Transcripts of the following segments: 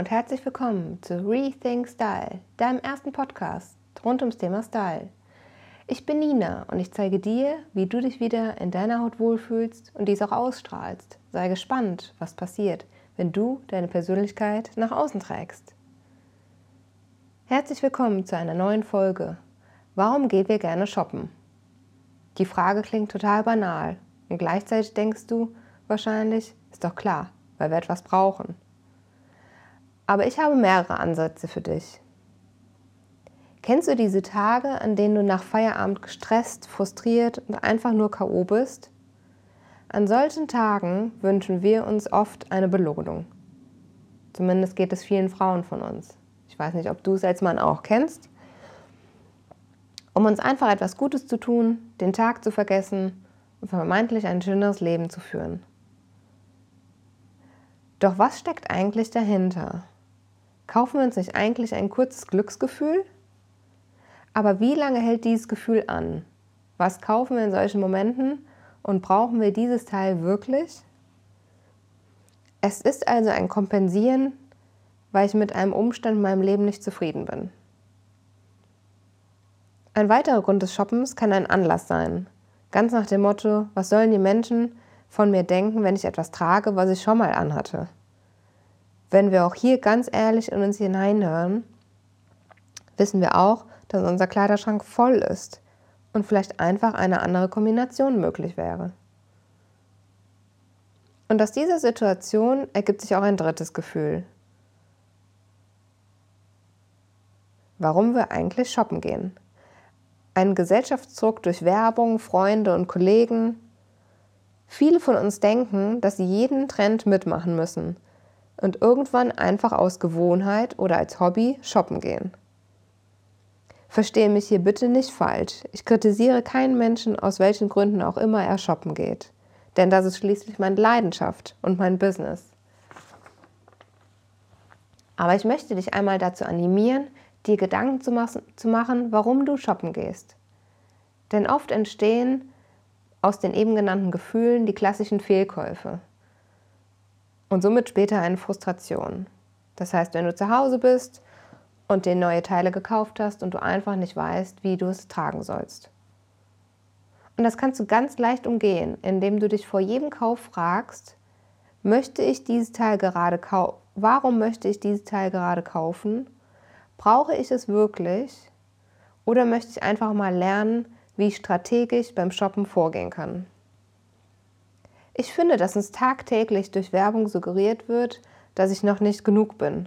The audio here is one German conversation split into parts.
und herzlich willkommen zu Rethink Style, deinem ersten Podcast rund ums Thema Style. Ich bin Nina und ich zeige dir, wie du dich wieder in deiner Haut wohlfühlst und dies auch ausstrahlst. Sei gespannt, was passiert, wenn du deine Persönlichkeit nach außen trägst. Herzlich willkommen zu einer neuen Folge. Warum gehen wir gerne shoppen? Die Frage klingt total banal und gleichzeitig denkst du wahrscheinlich, ist doch klar, weil wir etwas brauchen. Aber ich habe mehrere Ansätze für dich. Kennst du diese Tage, an denen du nach Feierabend gestresst, frustriert und einfach nur KO bist? An solchen Tagen wünschen wir uns oft eine Belohnung. Zumindest geht es vielen Frauen von uns. Ich weiß nicht, ob du es als Mann auch kennst. Um uns einfach etwas Gutes zu tun, den Tag zu vergessen und vermeintlich ein schöneres Leben zu führen. Doch was steckt eigentlich dahinter? Kaufen wir uns nicht eigentlich ein kurzes Glücksgefühl? Aber wie lange hält dieses Gefühl an? Was kaufen wir in solchen Momenten und brauchen wir dieses Teil wirklich? Es ist also ein Kompensieren, weil ich mit einem Umstand in meinem Leben nicht zufrieden bin. Ein weiterer Grund des Shoppens kann ein Anlass sein. Ganz nach dem Motto, was sollen die Menschen von mir denken, wenn ich etwas trage, was ich schon mal anhatte? Wenn wir auch hier ganz ehrlich in uns hineinhören, wissen wir auch, dass unser Kleiderschrank voll ist und vielleicht einfach eine andere Kombination möglich wäre. Und aus dieser Situation ergibt sich auch ein drittes Gefühl. Warum wir eigentlich shoppen gehen. Ein Gesellschaftsdruck durch Werbung, Freunde und Kollegen. Viele von uns denken, dass sie jeden Trend mitmachen müssen – und irgendwann einfach aus Gewohnheit oder als Hobby shoppen gehen. Verstehe mich hier bitte nicht falsch. Ich kritisiere keinen Menschen, aus welchen Gründen auch immer er shoppen geht. Denn das ist schließlich meine Leidenschaft und mein Business. Aber ich möchte dich einmal dazu animieren, dir Gedanken zu, machen, warum du shoppen gehst. Denn oft entstehen aus den eben genannten Gefühlen die klassischen Fehlkäufe und somit später eine Frustration. Das heißt, wenn du zu Hause bist und dir neue Teile gekauft hast und du einfach nicht weißt, wie du es tragen sollst. Und das kannst du ganz leicht umgehen, indem du dich vor jedem Kauf fragst, möchte ich dieses Teil gerade kaufen? Warum möchte ich dieses Teil gerade kaufen? Brauche ich es wirklich? Oder möchte ich einfach mal lernen, wie ich strategisch beim Shoppen vorgehen kann? Ich finde, dass uns tagtäglich durch Werbung suggeriert wird, dass ich noch nicht genug bin.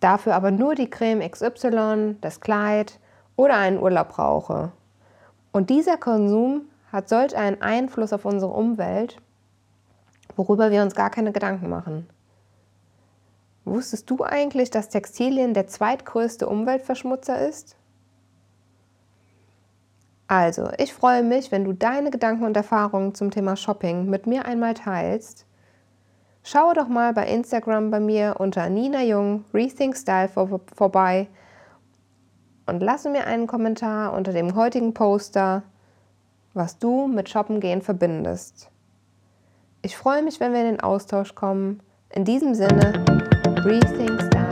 Dafür aber nur die Creme XY, das Kleid oder einen Urlaub brauche. Und dieser Konsum hat solch einen Einfluss auf unsere Umwelt, worüber wir uns gar keine Gedanken machen. Wusstest du eigentlich, dass Textilien der zweitgrößte Umweltverschmutzer ist? Also, ich freue mich, wenn du deine Gedanken und Erfahrungen zum Thema Shopping mit mir einmal teilst. Schaue doch mal bei Instagram bei mir unter Nina Jung Rethink Style vor, vorbei und lasse mir einen Kommentar unter dem heutigen Poster, was du mit Shoppen gehen verbindest. Ich freue mich, wenn wir in den Austausch kommen. In diesem Sinne, Rethink Style.